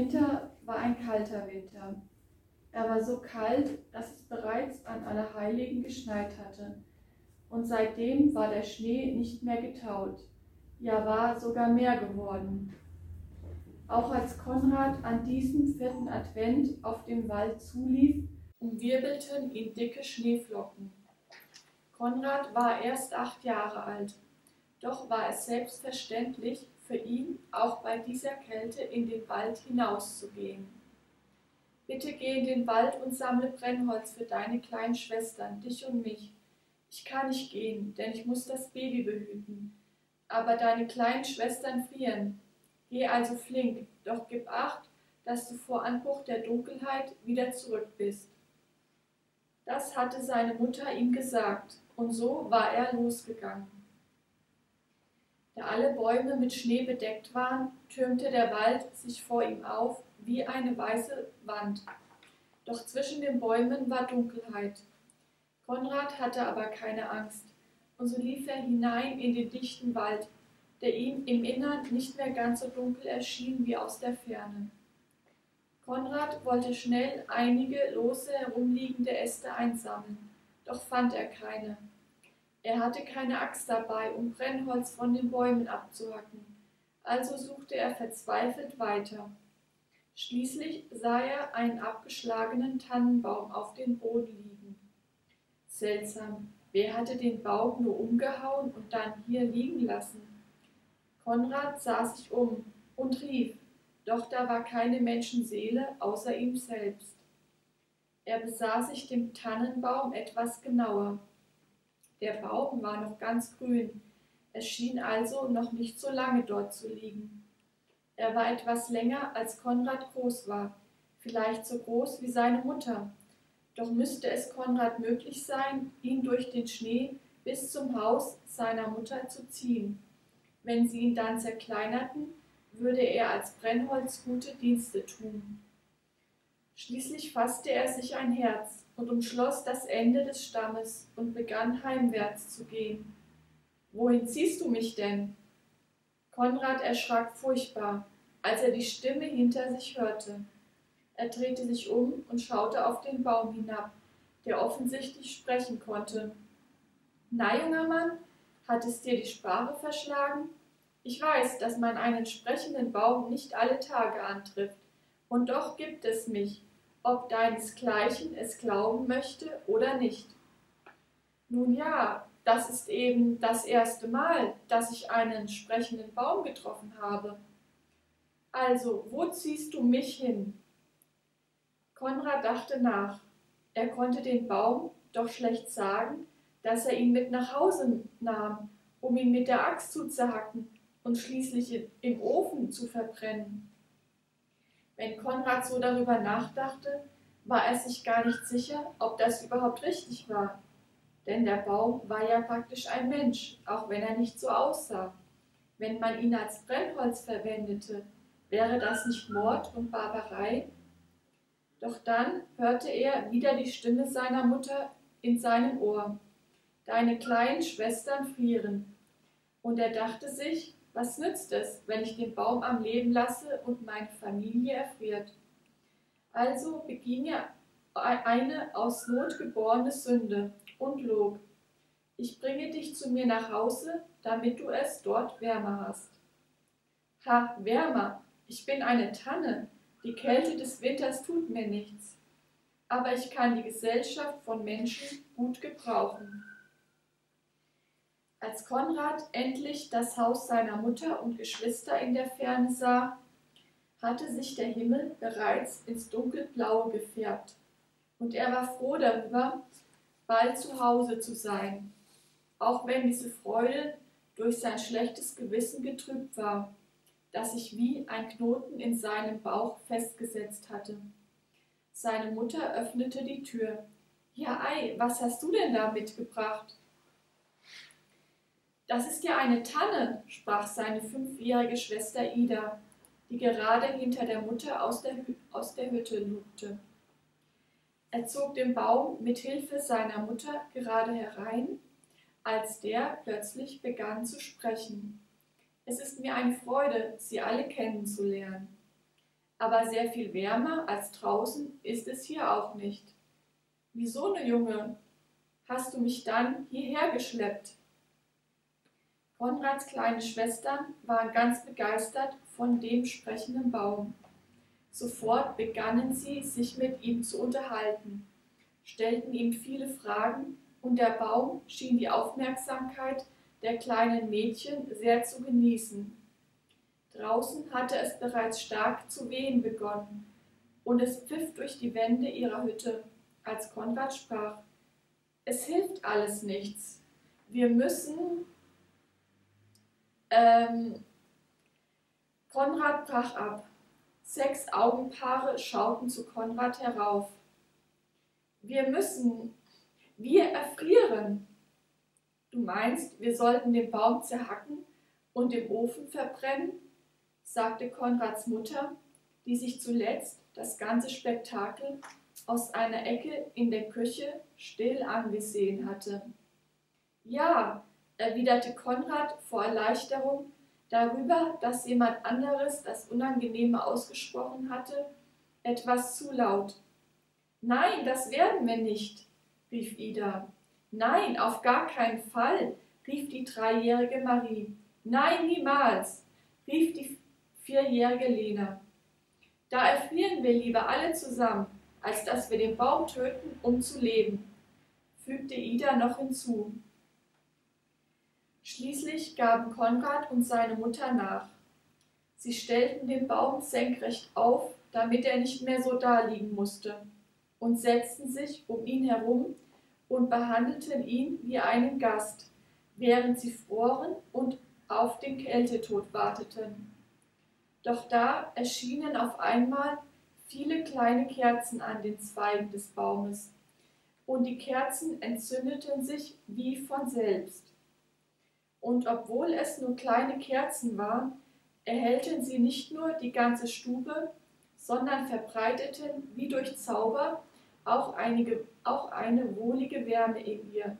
Winter war ein kalter Winter. Er war so kalt, dass es bereits an Allerheiligen geschneit hatte. Und seitdem war der Schnee nicht mehr getaut, ja war sogar mehr geworden. Auch als Konrad an diesem vierten Advent auf dem Wald zulief, umwirbelten ihn dicke Schneeflocken. Konrad war erst acht Jahre alt, doch war es selbstverständlich für ihn, auch bei dieser Kälte in den Wald hinauszugehen. Bitte geh in den Wald und sammle Brennholz für deine kleinen Schwestern, dich und mich. Ich kann nicht gehen, denn ich muss das Baby behüten. Aber deine kleinen Schwestern frieren. Geh also flink, doch gib acht, dass du vor Anbruch der Dunkelheit wieder zurück bist. Das hatte seine Mutter ihm gesagt, und so war er losgegangen. Da alle Bäume mit Schnee bedeckt waren, türmte der Wald sich vor ihm auf wie eine weiße Wand. Doch zwischen den Bäumen war Dunkelheit. Konrad hatte aber keine Angst, und so lief er hinein in den dichten Wald, der ihm im Innern nicht mehr ganz so dunkel erschien wie aus der Ferne. Konrad wollte schnell einige lose herumliegende Äste einsammeln, doch fand er keine. Er hatte keine Axt dabei, um Brennholz von den Bäumen abzuhacken, also suchte er verzweifelt weiter. Schließlich sah er einen abgeschlagenen Tannenbaum auf dem Boden liegen. Seltsam, wer hatte den Baum nur umgehauen und dann hier liegen lassen? Konrad sah sich um und rief, doch da war keine Menschenseele außer ihm selbst. Er besah sich dem Tannenbaum etwas genauer. Der Baum war noch ganz grün, es schien also noch nicht so lange dort zu liegen. Er war etwas länger, als Konrad groß war, vielleicht so groß wie seine Mutter. Doch müsste es Konrad möglich sein, ihn durch den Schnee bis zum Haus seiner Mutter zu ziehen. Wenn sie ihn dann zerkleinerten, würde er als Brennholz gute Dienste tun. Schließlich fasste er sich ein Herz und umschloss das Ende des Stammes und begann heimwärts zu gehen. Wohin ziehst du mich denn? Konrad erschrak furchtbar, als er die Stimme hinter sich hörte. Er drehte sich um und schaute auf den Baum hinab, der offensichtlich sprechen konnte. Na, junger Mann, hat es dir die Sprache verschlagen? Ich weiß, dass man einen sprechenden Baum nicht alle Tage antrifft, und doch gibt es mich, ob deinesgleichen es glauben möchte oder nicht. Nun ja, das ist eben das erste Mal, dass ich einen sprechenden Baum getroffen habe. Also, wo ziehst du mich hin? Konrad dachte nach. Er konnte den Baum doch schlecht sagen, dass er ihn mit nach Hause nahm, um ihn mit der Axt zu zerhacken und schließlich im Ofen zu verbrennen. Wenn Konrad so darüber nachdachte, war er sich gar nicht sicher, ob das überhaupt richtig war denn der Baum war ja praktisch ein Mensch, auch wenn er nicht so aussah. Wenn man ihn als Brennholz verwendete, wäre das nicht Mord und Barbarei? Doch dann hörte er wieder die Stimme seiner Mutter in seinem Ohr. Deine kleinen Schwestern frieren. Und er dachte sich, was nützt es, wenn ich den Baum am Leben lasse und meine Familie erfriert? Also beging er eine aus Not geborene Sünde und log. Ich bringe dich zu mir nach Hause, damit du es dort wärmer hast. Ha, wärmer, ich bin eine Tanne, die Kälte des Winters tut mir nichts, aber ich kann die Gesellschaft von Menschen gut gebrauchen. Als Konrad endlich das Haus seiner Mutter und Geschwister in der Ferne sah, hatte sich der Himmel bereits ins dunkelblaue gefärbt, und er war froh darüber, bald zu Hause zu sein, auch wenn diese Freude durch sein schlechtes Gewissen getrübt war, das sich wie ein Knoten in seinem Bauch festgesetzt hatte. Seine Mutter öffnete die Tür. Ja, ei, was hast du denn da mitgebracht? Das ist ja eine Tanne, sprach seine fünfjährige Schwester Ida, die gerade hinter der Mutter aus der, aus der Hütte lugte. Er zog den Baum mit Hilfe seiner Mutter gerade herein, als der plötzlich begann zu sprechen. Es ist mir eine Freude, Sie alle kennenzulernen. aber sehr viel wärmer als draußen ist es hier auch nicht. Wieso, ne Junge? Hast du mich dann hierher geschleppt? Konrads kleine Schwestern waren ganz begeistert von dem sprechenden Baum. Sofort begannen sie, sich mit ihm zu unterhalten, stellten ihm viele Fragen, und der Baum schien die Aufmerksamkeit der kleinen Mädchen sehr zu genießen. Draußen hatte es bereits stark zu wehen begonnen, und es pfiff durch die Wände ihrer Hütte, als Konrad sprach. Es hilft alles nichts. Wir müssen. Ähm, Konrad brach ab. Sechs Augenpaare schauten zu Konrad herauf. Wir müssen. Wir erfrieren. Du meinst, wir sollten den Baum zerhacken und im Ofen verbrennen? sagte Konrads Mutter, die sich zuletzt das ganze Spektakel aus einer Ecke in der Küche still angesehen hatte. Ja, erwiderte Konrad vor Erleichterung darüber, dass jemand anderes das Unangenehme ausgesprochen hatte, etwas zu laut. Nein, das werden wir nicht, rief Ida. Nein, auf gar keinen Fall, rief die dreijährige Marie. Nein, niemals, rief die vierjährige Lena. Da erfrieren wir lieber alle zusammen, als dass wir den Baum töten, um zu leben, fügte Ida noch hinzu. Schließlich gaben Konrad und seine Mutter nach. Sie stellten den Baum senkrecht auf, damit er nicht mehr so daliegen musste, und setzten sich um ihn herum und behandelten ihn wie einen Gast, während sie froren und auf den Kältetod warteten. Doch da erschienen auf einmal viele kleine Kerzen an den Zweigen des Baumes, und die Kerzen entzündeten sich wie von selbst. Und obwohl es nur kleine Kerzen waren, erhellten sie nicht nur die ganze Stube, sondern verbreiteten wie durch Zauber auch, einige, auch eine wohlige Wärme in ihr.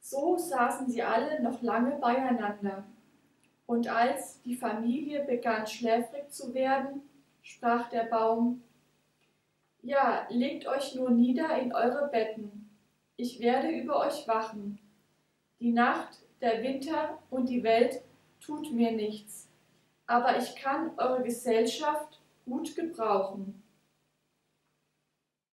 So saßen sie alle noch lange beieinander. Und als die Familie begann schläfrig zu werden, sprach der Baum, Ja, legt euch nur nieder in eure Betten, ich werde über euch wachen. Die Nacht, der Winter und die Welt tut mir nichts, aber ich kann eure Gesellschaft gut gebrauchen.